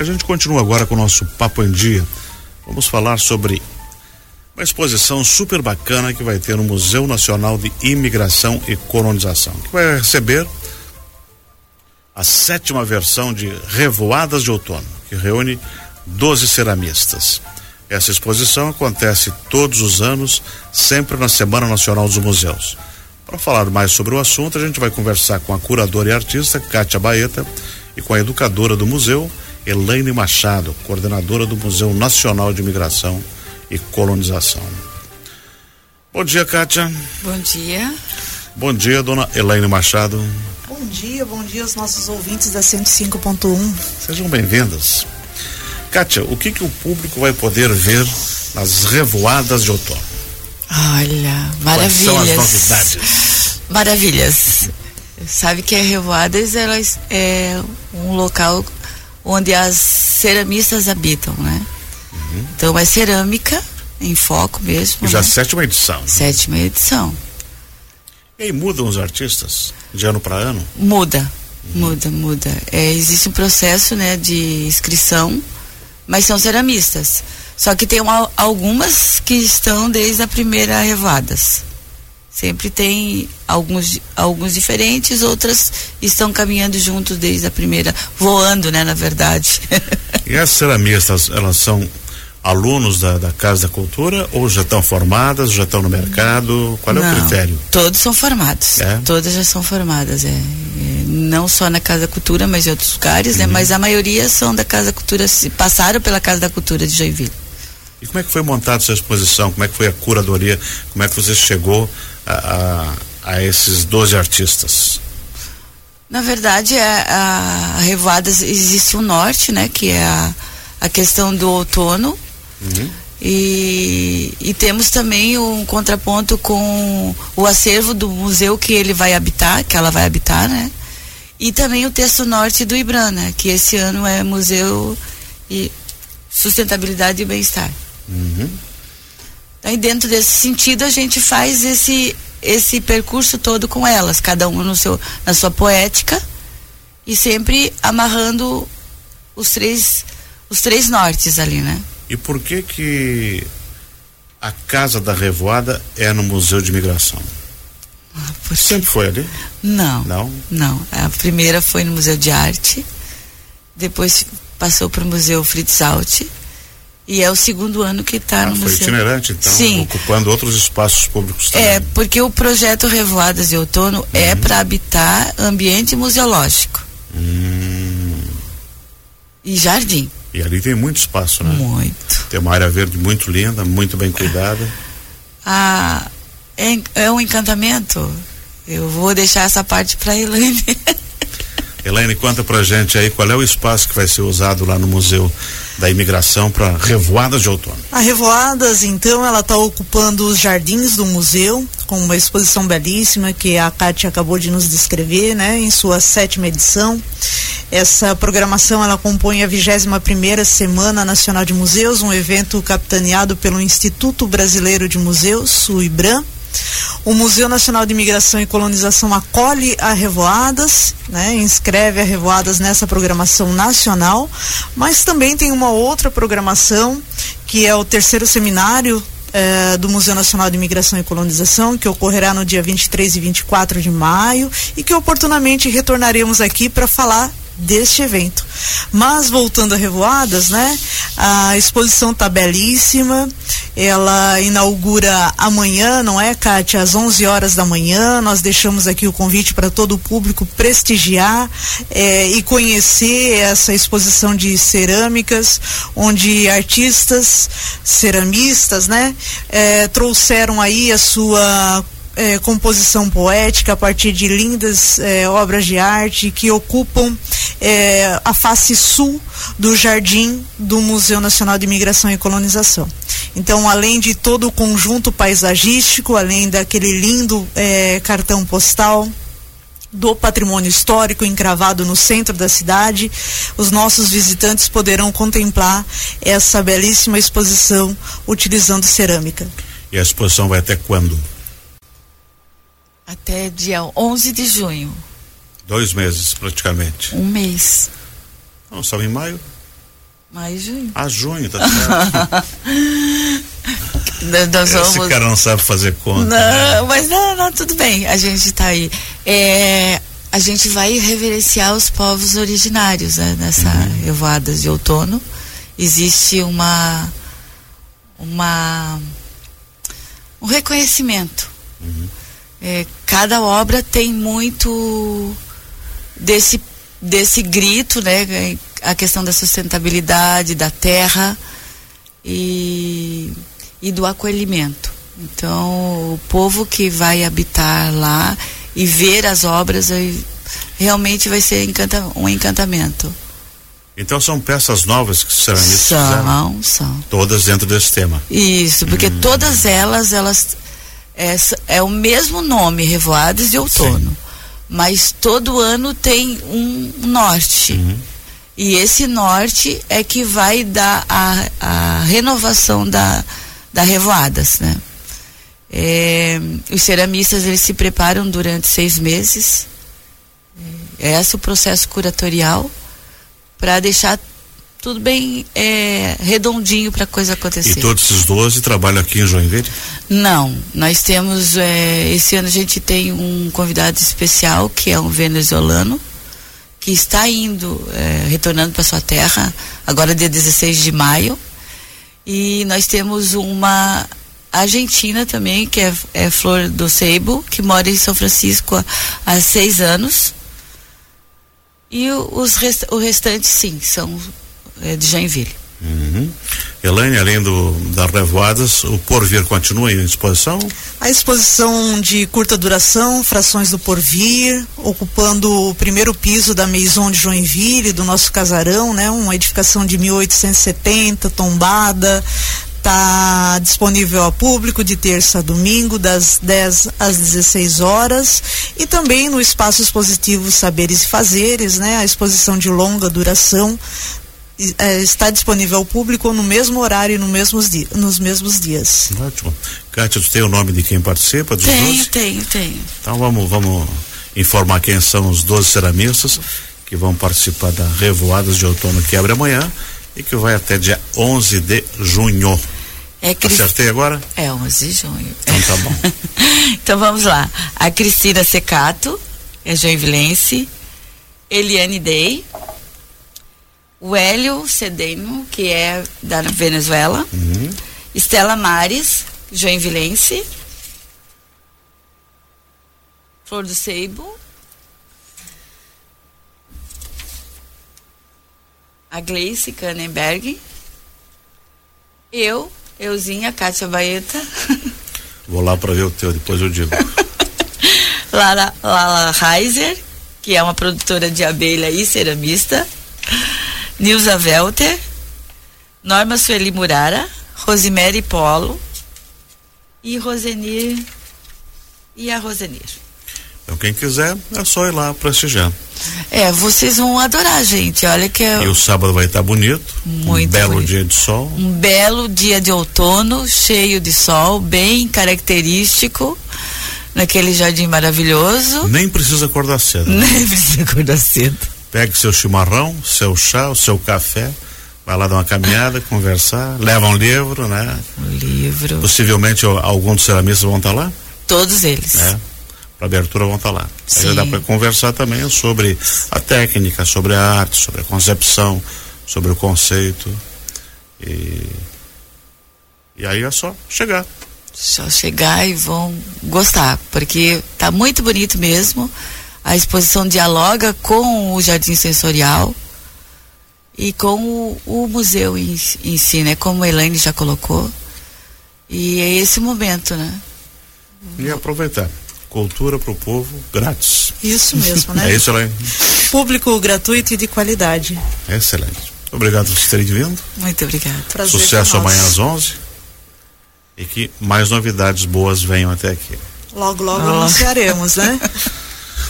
A gente continua agora com o nosso Papo em Dia. Vamos falar sobre uma exposição super bacana que vai ter no Museu Nacional de Imigração e Colonização, que vai receber a sétima versão de Revoadas de Outono, que reúne 12 ceramistas. Essa exposição acontece todos os anos, sempre na Semana Nacional dos Museus. Para falar mais sobre o assunto, a gente vai conversar com a curadora e artista Kátia Baeta e com a educadora do museu, Elaine Machado, coordenadora do Museu Nacional de Imigração e Colonização. Bom dia, Kátia. Bom dia. Bom dia, dona Elaine Machado. Bom dia, bom dia aos nossos ouvintes da 105.1. Sejam bem-vindas. Kátia, o que que o público vai poder ver nas revoadas de outono? Olha, maravilhas. Quais são as novidades? Maravilhas. Sabe que a Revoadas ela é um local onde as ceramistas habitam, né? Uhum. Então é cerâmica em foco mesmo. Já né? sétima edição. Sétima edição. E aí mudam os artistas de ano para ano? Muda, uhum. muda, muda. É, existe um processo, né, de inscrição, mas são ceramistas. Só que tem uma, algumas que estão desde a primeira Revoadas. Sempre tem alguns, alguns diferentes, outras estão caminhando juntos desde a primeira, voando, né, na verdade. e as ceramistas, elas são alunos da, da Casa da Cultura ou já estão formadas, já estão no mercado? Qual é não, o critério? Todos são formados. É? Todas já são formadas, é. é. Não só na Casa da Cultura, mas em outros lugares, né? uhum. né? Mas a maioria são da Casa da Cultura, passaram pela Casa da Cultura de Joinville. E como é que foi montada essa exposição? Como é que foi a curadoria? Como é que você chegou a, a, a esses 12 artistas? Na verdade, é, a, a Revoadas existe o norte, né? Que é a, a questão do outono. Uhum. E, e, temos também um contraponto com o acervo do museu que ele vai habitar, que ela vai habitar, né? E também o texto norte do IBRAN, né? Que esse ano é Museu e Sustentabilidade e Bem-Estar. Uhum. Aí dentro desse sentido a gente faz esse esse percurso todo com elas, cada uma no seu na sua poética e sempre amarrando os três os três nortes ali, né? E por que que a casa da revoada é no Museu de Imigração? Ah, Sempre foi ali? Não. Não? Não. A primeira foi no Museu de Arte, depois passou para o Museu Fritz Alt e é o segundo ano que está ah, no foi museu. itinerante, então, Sim. ocupando outros espaços públicos também. É, porque o projeto Revoadas de Outono é uhum. é para habitar ambiente museológico. Hum. E jardim. E ali tem muito espaço, né? Muito. Tem uma área verde muito linda, muito bem cuidada. Ah, é, é um encantamento. Eu vou deixar essa parte para Elaine. Elaine, conta pra gente aí qual é o espaço que vai ser usado lá no Museu da Imigração para Revoadas de Outono. A Revoadas, então, ela está ocupando os jardins do museu, com uma exposição belíssima que a Kátia acabou de nos descrever, né, em sua sétima edição. Essa programação ela compõe a 21 primeira Semana Nacional de Museus, um evento capitaneado pelo Instituto Brasileiro de Museus, o IBRAM o Museu Nacional de Imigração e Colonização acolhe a Revoadas, né, inscreve a Revoadas nessa programação nacional, mas também tem uma outra programação que é o terceiro seminário eh, do Museu Nacional de Imigração e Colonização, que ocorrerá no dia 23 e 24 de maio e que oportunamente retornaremos aqui para falar deste evento. Mas voltando a Revoadas, né? A exposição tá belíssima. Ela inaugura amanhã, não é, Kátia? Às 11 horas da manhã. Nós deixamos aqui o convite para todo o público prestigiar é, e conhecer essa exposição de cerâmicas, onde artistas, ceramistas, né, é, trouxeram aí a sua é, composição poética a partir de lindas é, obras de arte que ocupam é, a face sul do jardim do Museu Nacional de Imigração e Colonização. Então, além de todo o conjunto paisagístico, além daquele lindo é, cartão postal, do patrimônio histórico encravado no centro da cidade, os nossos visitantes poderão contemplar essa belíssima exposição utilizando cerâmica. E a exposição vai até quando? Até dia 11 de junho. Dois meses, praticamente. Um mês. Não, estamos em maio. Mais junho. Ah, junho, tá certo. Nós vamos... Esse cara não sabe fazer conta. Não, né? mas não, não, tudo bem. A gente tá aí. É, a gente vai reverenciar os povos originários né, nessa uhum. revoadas de outono. Existe uma uma um reconhecimento. Uhum. É, cada obra tem muito desse desse grito, né? A questão da sustentabilidade da terra e, e do acolhimento. Então, o povo que vai habitar lá e ver as obras realmente vai ser encanta, um encantamento. Então são peças novas que ceramistas são? São, Todas dentro desse tema? Isso, porque hum. todas elas, elas é, é, o mesmo nome, Revoadas de Outono. Sim. Mas todo ano tem um norte. Uhum. E esse norte é que vai dar a, a renovação da, da Revoadas, né? É, os ceramistas eles se preparam durante seis meses. É esse o processo curatorial para deixar tudo bem é, redondinho para a coisa acontecer. E todos esses 12 trabalham aqui em Joinville? Não, nós temos, é, esse ano a gente tem um convidado especial que é um venezuelano que está indo, é, retornando para sua terra, agora dia 16 de maio. E nós temos uma argentina também, que é, é Flor do Seibo, que mora em São Francisco há, há seis anos. E os rest, o restante, sim, são é, de Joinville. Uhum. Elaine, além do, das revoadas, o Porvir continua em exposição? A exposição de curta duração, frações do Porvir, ocupando o primeiro piso da Maison de Joinville, do nosso casarão, né? Uma edificação de 1870, tombada, está disponível ao público de terça a domingo, das 10 às 16 horas, e também no espaço expositivo Saberes e Fazeres, né, a exposição de longa duração está disponível ao público no mesmo horário e no mesmos di nos mesmos dias. Ótimo. Kátia, tu tem o nome de quem participa? Dos tenho, 12? tenho, tenho. Então vamos, vamos informar quem são os 12 ceramistas que vão participar da Revoadas de Outono que abre amanhã e que vai até dia 11 de junho. É, Cris... Acertei agora? É 11 de junho. Então tá bom. então vamos lá. A Cristina Secato, é joinvilense. Eliane Day. O Hélio Cedeno, que é da Venezuela. Uhum. Estela Mares, joinvilense. Flor do Seibo. a Gleice Kannenberg, eu, euzinha, Kátia Baeta. Vou lá para ver o teu, depois eu digo. Lara, Lala Heiser, que é uma produtora de abelha e ceramista. Nilza Velter, Norma Sueli Murara, Rosemary Polo e Rosenir e a Rosenir. Então quem quiser é só ir lá prestigiar. É, vocês vão adorar, gente. Olha que é... E o sábado vai estar bonito. Muito um belo bonito. dia de sol. Um belo dia de outono, cheio de sol, bem característico. Naquele jardim maravilhoso. Nem precisa acordar cedo. Né? Nem precisa acordar cedo. Pegue seu chimarrão, seu chá, o seu café. Vai lá dar uma caminhada, conversar, leva um livro, né? Um livro. Possivelmente alguns dos ceramistas vão estar lá? Todos eles. É para abertura vão estar lá. Sim. Aí dá para conversar também sobre a técnica, sobre a arte, sobre a concepção, sobre o conceito. E, e aí é só chegar. Só chegar e vão gostar, porque tá muito bonito mesmo. A exposição dialoga com o Jardim Sensorial e com o, o museu em, em si, né? Como a Elaine já colocou. E é esse momento, né? E aproveitar cultura para o povo grátis. Isso mesmo, né? é isso, Elaine? Público gratuito e de qualidade. Excelente. Obrigado por terem vindo. Muito obrigado. Prazer Sucesso amanhã às 11 e que mais novidades boas venham até aqui. Logo, logo oh. anunciaremos, né?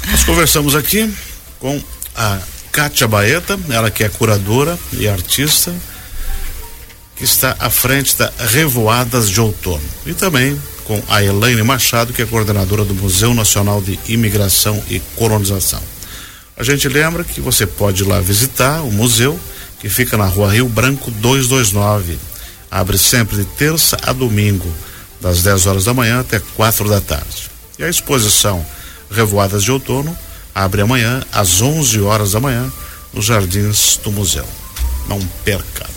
Nós conversamos aqui com a Kátia Baeta, ela que é curadora e artista, que está à frente da Revoadas de Outono. E também com a Elaine Machado, que é coordenadora do Museu Nacional de Imigração e Colonização. A gente lembra que você pode ir lá visitar o museu, que fica na rua Rio Branco 229. Abre sempre de terça a domingo, das 10 horas da manhã até 4 da tarde. E a exposição Revoadas de Outono abre amanhã às 11 horas da manhã nos jardins do museu. Não perca.